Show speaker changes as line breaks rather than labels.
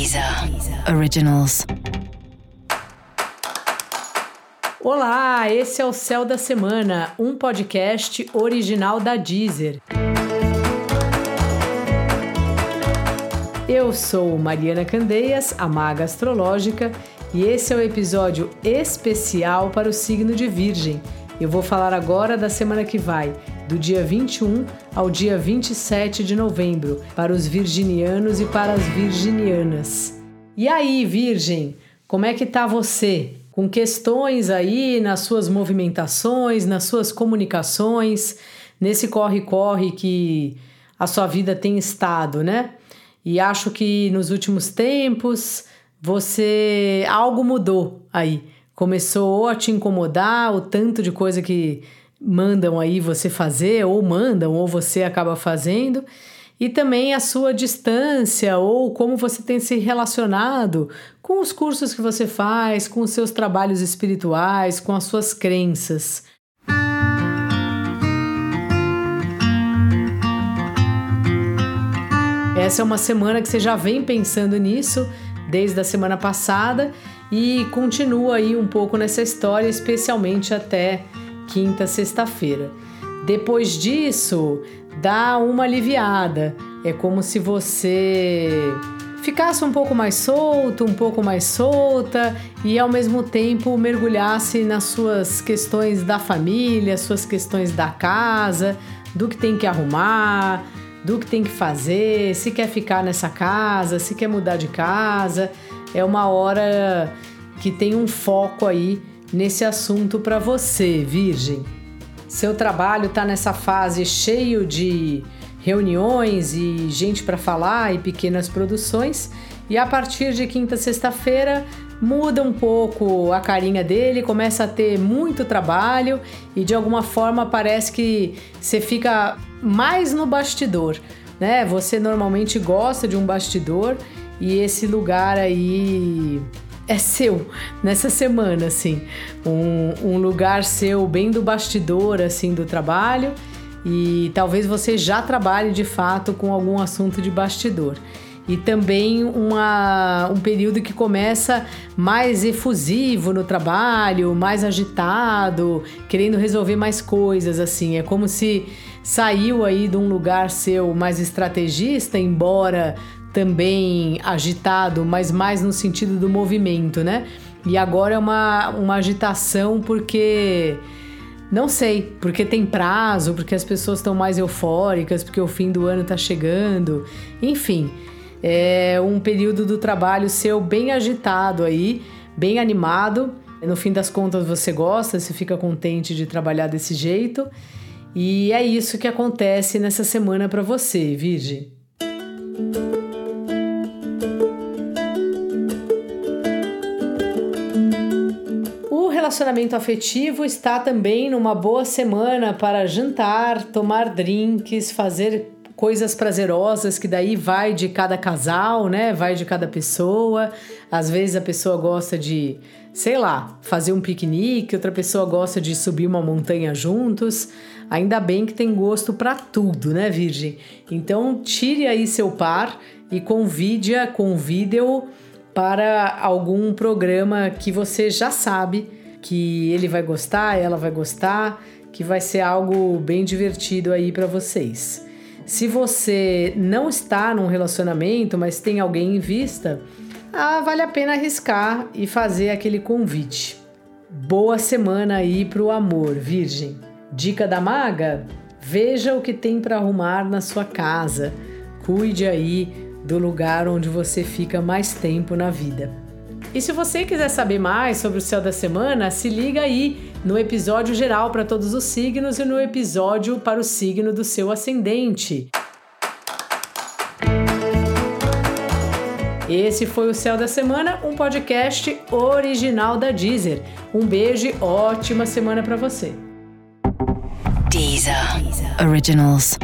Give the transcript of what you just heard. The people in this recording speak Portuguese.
Deezer Originals. Olá, esse é o Céu da Semana, um podcast original da Deezer. Eu sou Mariana Candeias, a maga astrológica, e esse é o episódio especial para o signo de Virgem. Eu vou falar agora da semana que vai, do dia 21 ao dia 27 de novembro, para os virginianos e para as virginianas. E aí, Virgem, como é que tá você? Com questões aí nas suas movimentações, nas suas comunicações, nesse corre-corre que a sua vida tem estado, né? E acho que nos últimos tempos você algo mudou aí. Começou a te incomodar o tanto de coisa que mandam aí você fazer, ou mandam, ou você acaba fazendo, e também a sua distância, ou como você tem se relacionado com os cursos que você faz, com os seus trabalhos espirituais, com as suas crenças. Essa é uma semana que você já vem pensando nisso desde a semana passada e continua aí um pouco nessa história, especialmente até quinta, sexta-feira. Depois disso, dá uma aliviada. É como se você ficasse um pouco mais solto, um pouco mais solta e ao mesmo tempo mergulhasse nas suas questões da família, suas questões da casa, do que tem que arrumar, do que tem que fazer, se quer ficar nessa casa, se quer mudar de casa. É uma hora que tem um foco aí nesse assunto para você, Virgem. Seu trabalho está nessa fase cheio de reuniões e gente para falar e pequenas produções, e a partir de quinta, sexta-feira muda um pouco a carinha dele, começa a ter muito trabalho e de alguma forma parece que você fica mais no bastidor, né? Você normalmente gosta de um bastidor e esse lugar aí é seu nessa semana, assim. Um, um lugar seu bem do bastidor, assim, do trabalho. E talvez você já trabalhe de fato com algum assunto de bastidor e também uma, um período que começa mais efusivo no trabalho, mais agitado, querendo resolver mais coisas, assim. É como se saiu aí de um lugar seu mais estrategista, embora também agitado, mas mais no sentido do movimento, né? E agora é uma, uma agitação porque. Não sei, porque tem prazo, porque as pessoas estão mais eufóricas, porque o fim do ano está chegando, enfim, é um período do trabalho seu bem agitado aí, bem animado. No fim das contas você gosta, você fica contente de trabalhar desse jeito. E é isso que acontece nessa semana para você, Virgem. Relacionamento afetivo está também numa boa semana para jantar, tomar drinks, fazer coisas prazerosas que daí vai de cada casal, né? Vai de cada pessoa. Às vezes a pessoa gosta de, sei lá, fazer um piquenique, outra pessoa gosta de subir uma montanha juntos. Ainda bem que tem gosto para tudo, né, Virgem? Então tire aí seu par e convide-a, convide-o para algum programa que você já sabe que ele vai gostar, ela vai gostar, que vai ser algo bem divertido aí para vocês. Se você não está num relacionamento, mas tem alguém em vista, ah, vale a pena arriscar e fazer aquele convite. Boa semana aí pro amor, Virgem. Dica da maga: veja o que tem para arrumar na sua casa. Cuide aí do lugar onde você fica mais tempo na vida. E se você quiser saber mais sobre o céu da semana, se liga aí no episódio geral para todos os signos e no episódio para o signo do seu ascendente. Esse foi o Céu da Semana, um podcast original da Deezer. Um beijo e ótima semana para você. Deezer. Deezer. Originals.